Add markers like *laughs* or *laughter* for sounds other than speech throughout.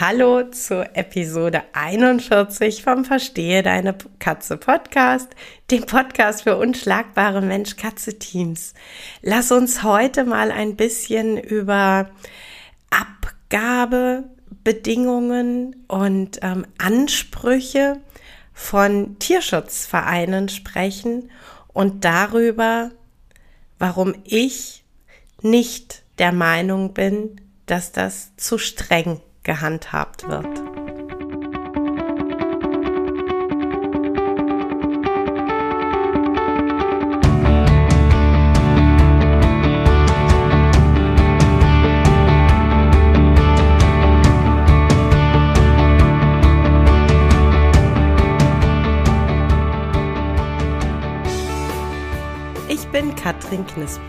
Hallo zur Episode 41 vom Verstehe deine Katze Podcast, dem Podcast für unschlagbare Mensch-Katze-Teams. Lass uns heute mal ein bisschen über Abgabebedingungen und ähm, Ansprüche von Tierschutzvereinen sprechen und darüber, warum ich nicht der Meinung bin, dass das zu streng gehandhabt wird. Ich bin Katrin Knispel,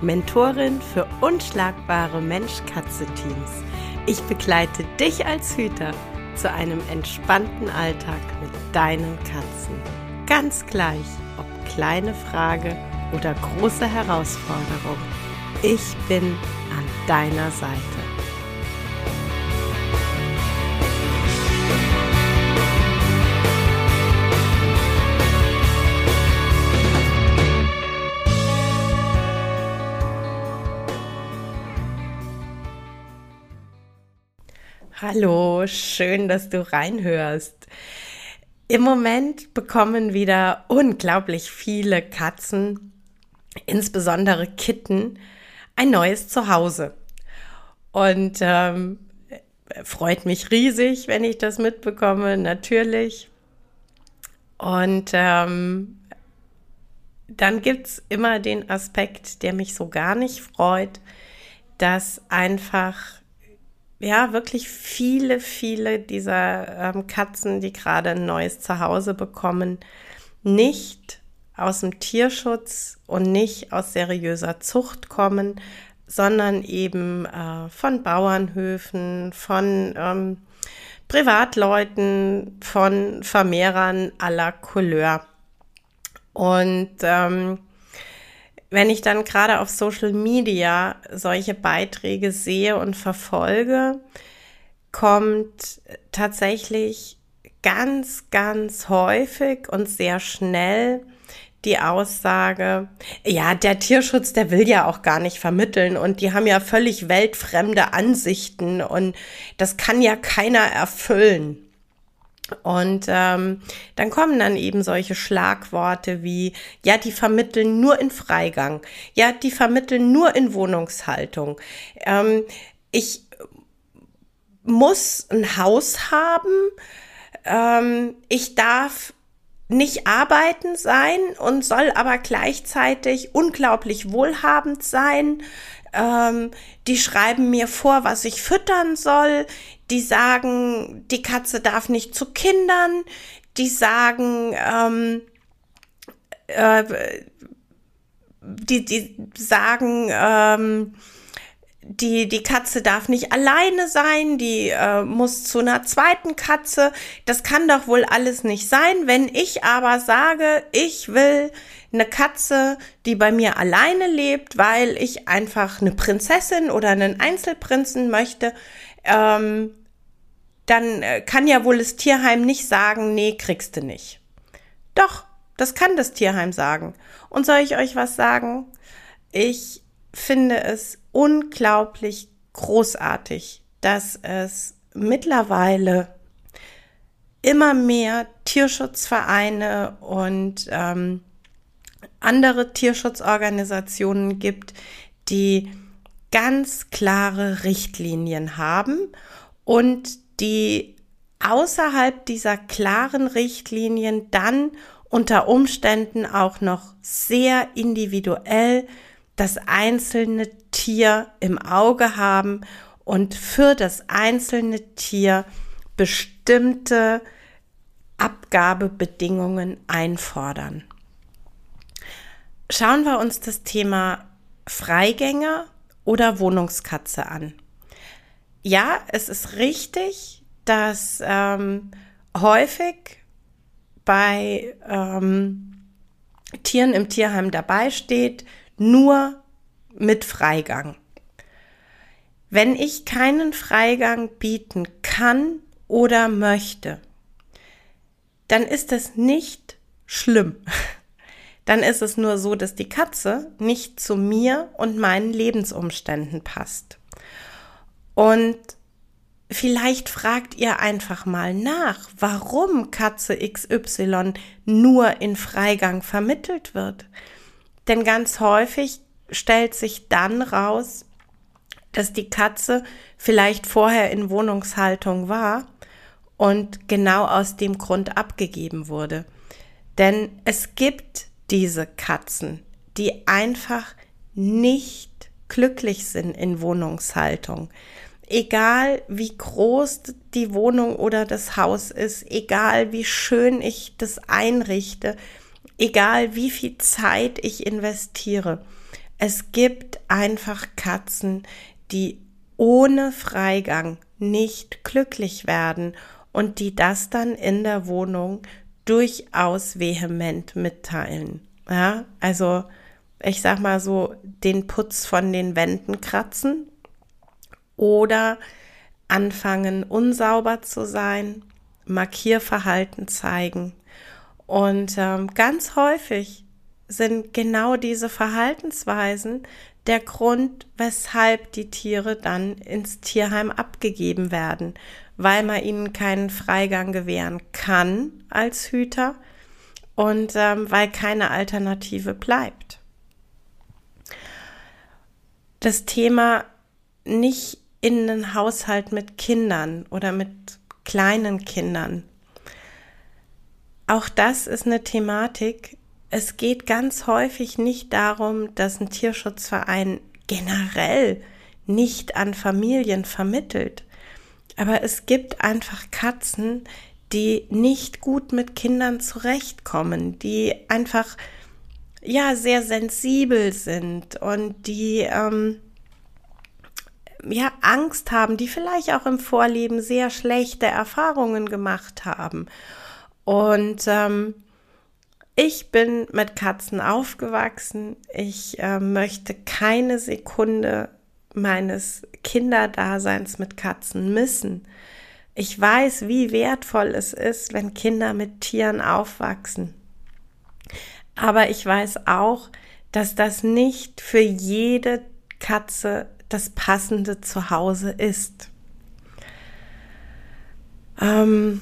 Mentorin für unschlagbare Mensch-Katze-Teams ich begleite dich als Hüter zu einem entspannten Alltag mit deinen Katzen. Ganz gleich, ob kleine Frage oder große Herausforderung. Ich bin an deiner Seite. Hallo, schön, dass du reinhörst. Im Moment bekommen wieder unglaublich viele Katzen, insbesondere Kitten, ein neues Zuhause. Und ähm, freut mich riesig, wenn ich das mitbekomme, natürlich. Und ähm, dann gibt es immer den Aspekt, der mich so gar nicht freut, dass einfach ja, wirklich viele, viele dieser ähm, Katzen, die gerade ein neues Zuhause bekommen, nicht aus dem Tierschutz und nicht aus seriöser Zucht kommen, sondern eben äh, von Bauernhöfen, von ähm, Privatleuten, von Vermehrern aller Couleur. Und ähm, wenn ich dann gerade auf Social Media solche Beiträge sehe und verfolge, kommt tatsächlich ganz, ganz häufig und sehr schnell die Aussage, ja, der Tierschutz, der will ja auch gar nicht vermitteln und die haben ja völlig weltfremde Ansichten und das kann ja keiner erfüllen. Und ähm, dann kommen dann eben solche Schlagworte wie, ja, die vermitteln nur in Freigang, ja, die vermitteln nur in Wohnungshaltung. Ähm, ich muss ein Haus haben, ähm, ich darf nicht arbeiten sein und soll aber gleichzeitig unglaublich wohlhabend sein. Ähm, die schreiben mir vor, was ich füttern soll die sagen, die Katze darf nicht zu Kindern, die sagen, ähm, äh, die, die sagen, ähm, die, die Katze darf nicht alleine sein, die äh, muss zu einer zweiten Katze. Das kann doch wohl alles nicht sein. Wenn ich aber sage, ich will eine Katze, die bei mir alleine lebt, weil ich einfach eine Prinzessin oder einen Einzelprinzen möchte, ähm, dann äh, kann ja wohl das Tierheim nicht sagen, nee, kriegst du nicht. Doch, das kann das Tierheim sagen. Und soll ich euch was sagen? Ich finde es unglaublich großartig, dass es mittlerweile immer mehr Tierschutzvereine und ähm, andere Tierschutzorganisationen gibt, die ganz klare Richtlinien haben und die außerhalb dieser klaren Richtlinien dann unter Umständen auch noch sehr individuell das einzelne Tier im Auge haben und für das einzelne Tier bestimmte Abgabebedingungen einfordern. Schauen wir uns das Thema Freigänger oder Wohnungskatze an. Ja, es ist richtig, dass ähm, häufig bei ähm, Tieren im Tierheim dabei steht, nur mit Freigang. Wenn ich keinen Freigang bieten kann oder möchte, dann ist es nicht schlimm. *laughs* Dann ist es nur so, dass die Katze nicht zu mir und meinen Lebensumständen passt. Und vielleicht fragt ihr einfach mal nach, warum Katze XY nur in Freigang vermittelt wird. Denn ganz häufig stellt sich dann raus, dass die Katze vielleicht vorher in Wohnungshaltung war und genau aus dem Grund abgegeben wurde. Denn es gibt diese Katzen, die einfach nicht glücklich sind in Wohnungshaltung. Egal wie groß die Wohnung oder das Haus ist, egal wie schön ich das einrichte, egal wie viel Zeit ich investiere. Es gibt einfach Katzen, die ohne Freigang nicht glücklich werden und die das dann in der Wohnung durchaus vehement mitteilen. Ja, also ich sag mal so, den Putz von den Wänden kratzen oder anfangen unsauber zu sein, Markierverhalten zeigen. Und ähm, ganz häufig sind genau diese Verhaltensweisen der Grund, weshalb die Tiere dann ins Tierheim abgegeben werden, weil man ihnen keinen Freigang gewähren kann als Hüter und ähm, weil keine Alternative bleibt. Das Thema nicht in einen Haushalt mit Kindern oder mit kleinen Kindern. Auch das ist eine Thematik. Es geht ganz häufig nicht darum, dass ein Tierschutzverein generell nicht an Familien vermittelt. Aber es gibt einfach Katzen, die nicht gut mit Kindern zurechtkommen, die einfach ja sehr sensibel sind und die ähm, ja Angst haben, die vielleicht auch im Vorleben sehr schlechte Erfahrungen gemacht haben. Und ähm, ich bin mit Katzen aufgewachsen. Ich äh, möchte keine Sekunde meines Kinderdaseins mit Katzen missen. Ich weiß, wie wertvoll es ist, wenn Kinder mit Tieren aufwachsen. Aber ich weiß auch, dass das nicht für jede Katze das passende Zuhause ist. Ähm,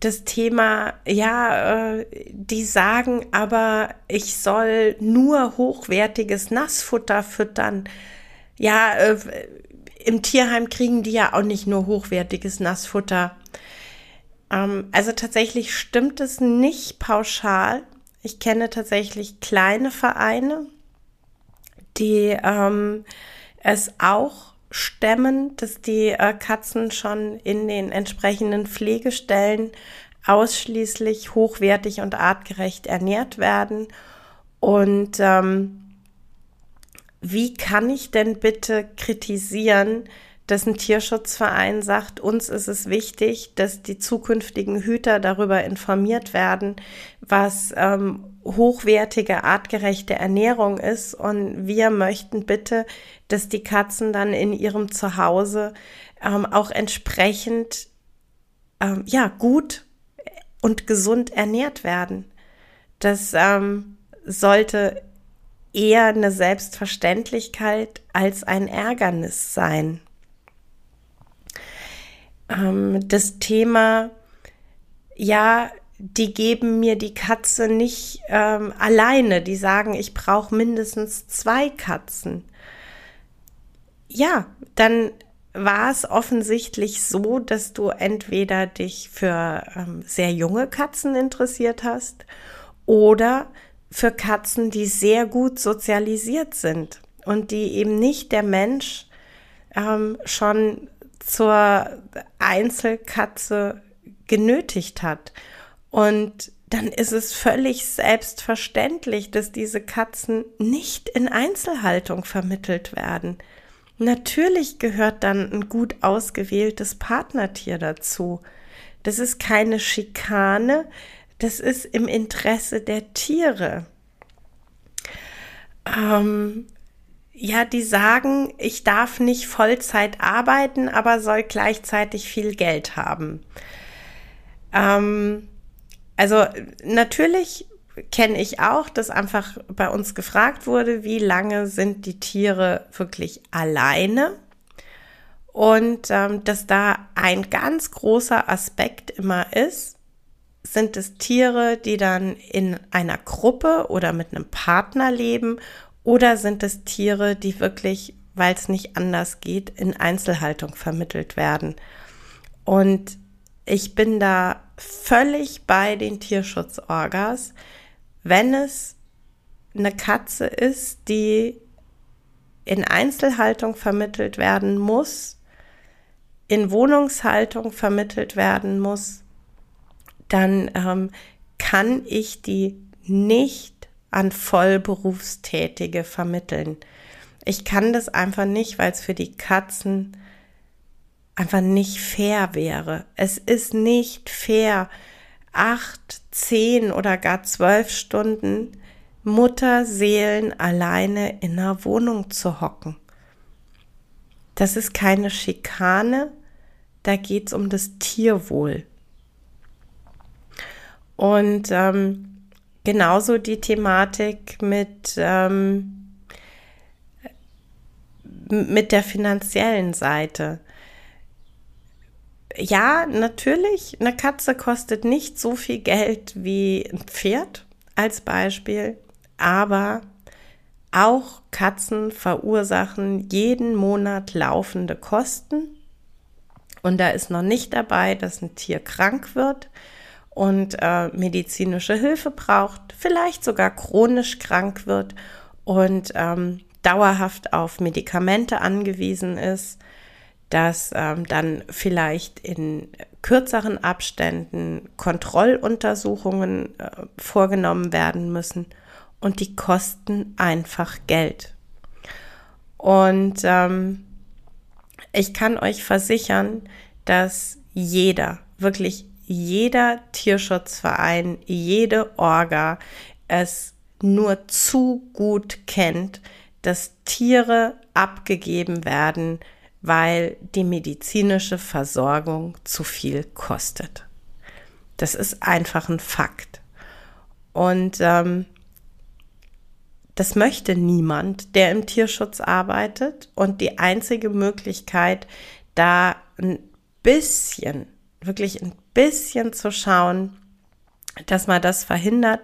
das Thema, ja, äh, die sagen aber, ich soll nur hochwertiges Nassfutter füttern. Ja, äh, im Tierheim kriegen die ja auch nicht nur hochwertiges Nassfutter. Ähm, also tatsächlich stimmt es nicht pauschal. Ich kenne tatsächlich kleine Vereine, die ähm, es auch stemmen, dass die äh, Katzen schon in den entsprechenden Pflegestellen ausschließlich hochwertig und artgerecht ernährt werden. Und ähm, wie kann ich denn bitte kritisieren, dass ein Tierschutzverein sagt, uns ist es wichtig, dass die zukünftigen Hüter darüber informiert werden, was ähm, hochwertige, artgerechte Ernährung ist. Und wir möchten bitte, dass die Katzen dann in ihrem Zuhause ähm, auch entsprechend ähm, ja gut und gesund ernährt werden. Das ähm, sollte eher eine Selbstverständlichkeit als ein Ärgernis sein. Ähm, das Thema, ja, die geben mir die Katze nicht ähm, alleine, die sagen, ich brauche mindestens zwei Katzen. Ja, dann war es offensichtlich so, dass du entweder dich für ähm, sehr junge Katzen interessiert hast oder für Katzen, die sehr gut sozialisiert sind und die eben nicht der Mensch ähm, schon zur Einzelkatze genötigt hat. Und dann ist es völlig selbstverständlich, dass diese Katzen nicht in Einzelhaltung vermittelt werden. Natürlich gehört dann ein gut ausgewähltes Partnertier dazu. Das ist keine Schikane, das ist im Interesse der Tiere. Ähm, ja, die sagen, ich darf nicht Vollzeit arbeiten, aber soll gleichzeitig viel Geld haben. Ähm, also natürlich kenne ich auch, dass einfach bei uns gefragt wurde, wie lange sind die Tiere wirklich alleine? Und ähm, dass da ein ganz großer Aspekt immer ist, sind es Tiere, die dann in einer Gruppe oder mit einem Partner leben oder sind es Tiere, die wirklich, weil es nicht anders geht, in Einzelhaltung vermittelt werden? Und ich bin da völlig bei den Tierschutzorgas, wenn es eine Katze ist, die in Einzelhaltung vermittelt werden muss, in Wohnungshaltung vermittelt werden muss, dann ähm, kann ich die nicht an Vollberufstätige vermitteln. Ich kann das einfach nicht, weil es für die Katzen einfach nicht fair wäre. Es ist nicht fair, acht, zehn oder gar zwölf Stunden Mutterseelen alleine in einer Wohnung zu hocken. Das ist keine Schikane, da geht es um das Tierwohl. Und ähm, genauso die Thematik mit, ähm, mit der finanziellen Seite. Ja, natürlich, eine Katze kostet nicht so viel Geld wie ein Pferd als Beispiel, aber auch Katzen verursachen jeden Monat laufende Kosten. Und da ist noch nicht dabei, dass ein Tier krank wird und äh, medizinische Hilfe braucht, vielleicht sogar chronisch krank wird und ähm, dauerhaft auf Medikamente angewiesen ist, dass ähm, dann vielleicht in kürzeren Abständen Kontrolluntersuchungen äh, vorgenommen werden müssen und die kosten einfach Geld. Und ähm, ich kann euch versichern, dass jeder, wirklich jeder Tierschutzverein, jede Orga es nur zu gut kennt, dass Tiere abgegeben werden, weil die medizinische Versorgung zu viel kostet. Das ist einfach ein Fakt. Und ähm, das möchte niemand, der im Tierschutz arbeitet. Und die einzige Möglichkeit, da ein bisschen, wirklich ein bisschen zu schauen, dass man das verhindert,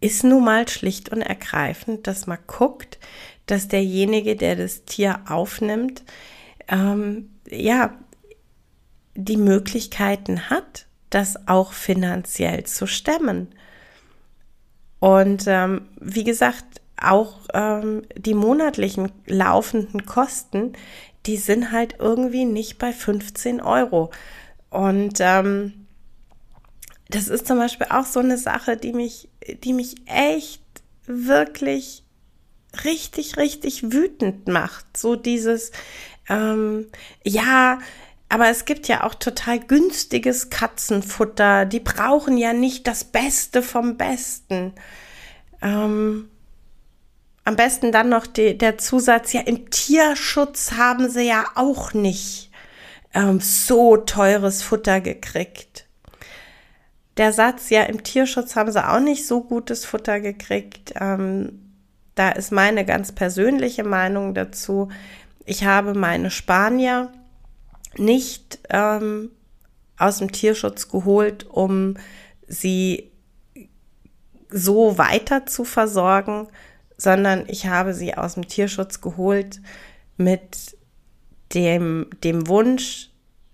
ist nun mal schlicht und ergreifend, dass man guckt, dass derjenige, der das Tier aufnimmt, ähm, ja, die Möglichkeiten hat, das auch finanziell zu stemmen. Und ähm, wie gesagt, auch ähm, die monatlichen laufenden Kosten, die sind halt irgendwie nicht bei 15 Euro. Und ähm, das ist zum Beispiel auch so eine Sache, die mich, die mich echt wirklich richtig, richtig wütend macht. So dieses, ähm, ja, aber es gibt ja auch total günstiges Katzenfutter. Die brauchen ja nicht das Beste vom Besten. Ähm, am besten dann noch die, der Zusatz, ja, im Tierschutz haben sie ja auch nicht ähm, so teures Futter gekriegt. Der Satz, ja, im Tierschutz haben sie auch nicht so gutes Futter gekriegt, ähm, da ist meine ganz persönliche Meinung dazu. Ich habe meine Spanier nicht ähm, aus dem Tierschutz geholt, um sie so weiter zu versorgen, sondern ich habe sie aus dem Tierschutz geholt mit dem, dem Wunsch,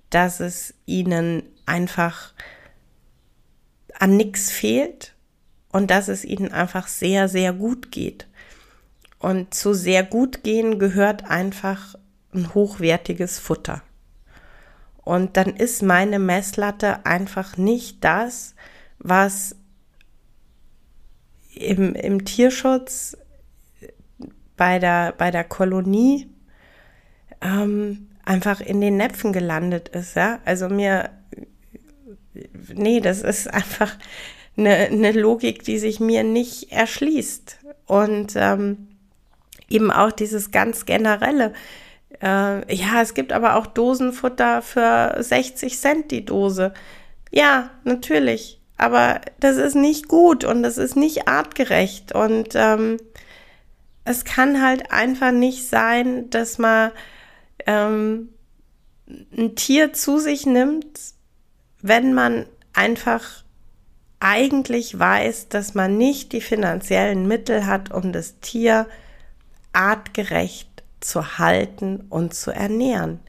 dass es ihnen einfach an nichts fehlt und dass es ihnen einfach sehr, sehr gut geht. Und zu sehr gut gehen gehört einfach ein hochwertiges Futter. Und dann ist meine Messlatte einfach nicht das, was im, im Tierschutz bei der, bei der Kolonie ähm, einfach in den Näpfen gelandet ist. Ja? Also mir, nee, das ist einfach eine, eine Logik, die sich mir nicht erschließt. Und ähm, eben auch dieses ganz generelle. Äh, ja, es gibt aber auch Dosenfutter für 60 Cent die Dose. Ja, natürlich. Aber das ist nicht gut und das ist nicht artgerecht. Und ähm, es kann halt einfach nicht sein, dass man ähm, ein Tier zu sich nimmt, wenn man einfach eigentlich weiß, dass man nicht die finanziellen Mittel hat, um das Tier artgerecht zu halten und zu ernähren.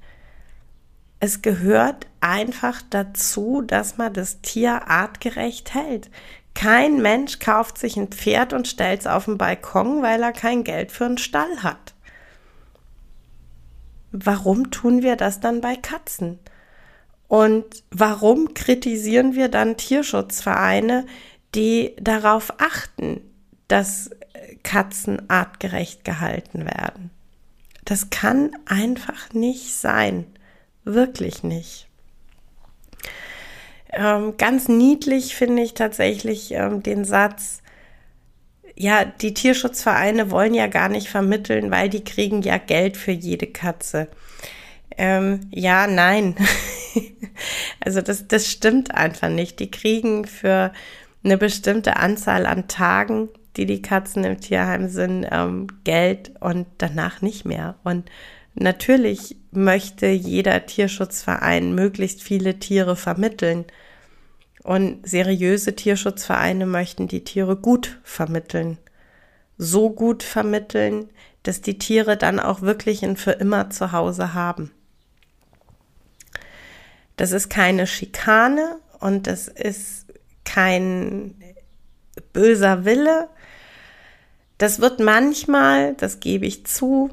Es gehört einfach dazu, dass man das Tier artgerecht hält. Kein Mensch kauft sich ein Pferd und stellt es auf den Balkon, weil er kein Geld für einen Stall hat. Warum tun wir das dann bei Katzen? Und warum kritisieren wir dann Tierschutzvereine, die darauf achten, dass Katzen artgerecht gehalten werden? Das kann einfach nicht sein. Wirklich nicht. Ähm, ganz niedlich finde ich tatsächlich ähm, den Satz, ja, die Tierschutzvereine wollen ja gar nicht vermitteln, weil die kriegen ja Geld für jede Katze. Ähm, ja, nein. *laughs* *laughs* also das, das stimmt einfach nicht. Die kriegen für eine bestimmte Anzahl an Tagen, die die Katzen im Tierheim sind, ähm, Geld und danach nicht mehr. Und natürlich möchte jeder Tierschutzverein möglichst viele Tiere vermitteln. Und seriöse Tierschutzvereine möchten die Tiere gut vermitteln. So gut vermitteln, dass die Tiere dann auch wirklich ein für immer zu Hause haben. Das ist keine Schikane und das ist kein böser Wille. Das wird manchmal, das gebe ich zu,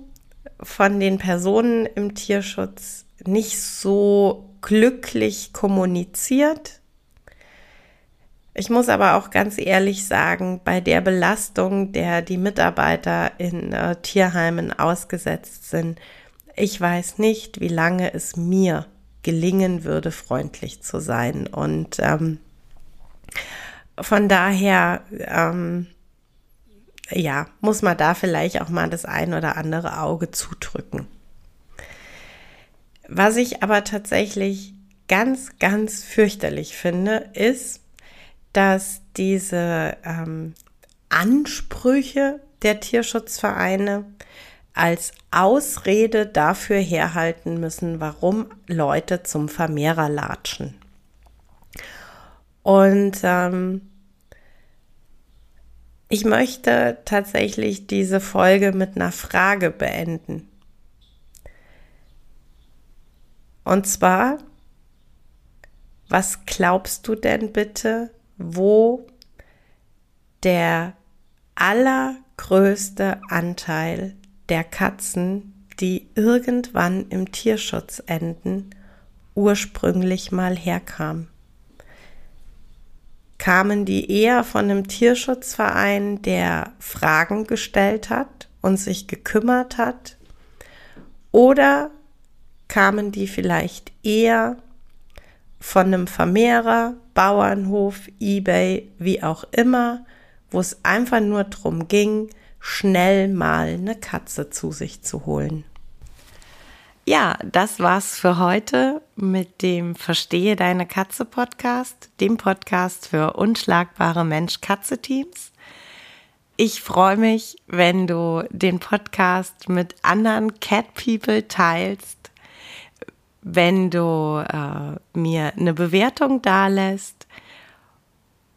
von den Personen im Tierschutz nicht so glücklich kommuniziert. Ich muss aber auch ganz ehrlich sagen, bei der Belastung, der die Mitarbeiter in äh, Tierheimen ausgesetzt sind, ich weiß nicht, wie lange es mir gelingen würde, freundlich zu sein. Und ähm, von daher, ähm, ja, muss man da vielleicht auch mal das ein oder andere Auge zudrücken. Was ich aber tatsächlich ganz, ganz fürchterlich finde, ist, dass diese ähm, Ansprüche der Tierschutzvereine als Ausrede dafür herhalten müssen, warum Leute zum Vermehrer latschen. Und ähm, ich möchte tatsächlich diese Folge mit einer Frage beenden. Und zwar, was glaubst du denn bitte, wo der allergrößte Anteil der Katzen, die irgendwann im Tierschutz enden, ursprünglich mal herkam? Kamen die eher von einem Tierschutzverein, der Fragen gestellt hat und sich gekümmert hat? Oder kamen die vielleicht eher von einem Vermehrer, Bauernhof, eBay, wie auch immer, wo es einfach nur darum ging, schnell mal eine Katze zu sich zu holen. Ja, das war's für heute mit dem Verstehe deine Katze Podcast, dem Podcast für unschlagbare Mensch-Katze-Teams. Ich freue mich, wenn du den Podcast mit anderen Cat People teilst, wenn du äh, mir eine Bewertung dalässt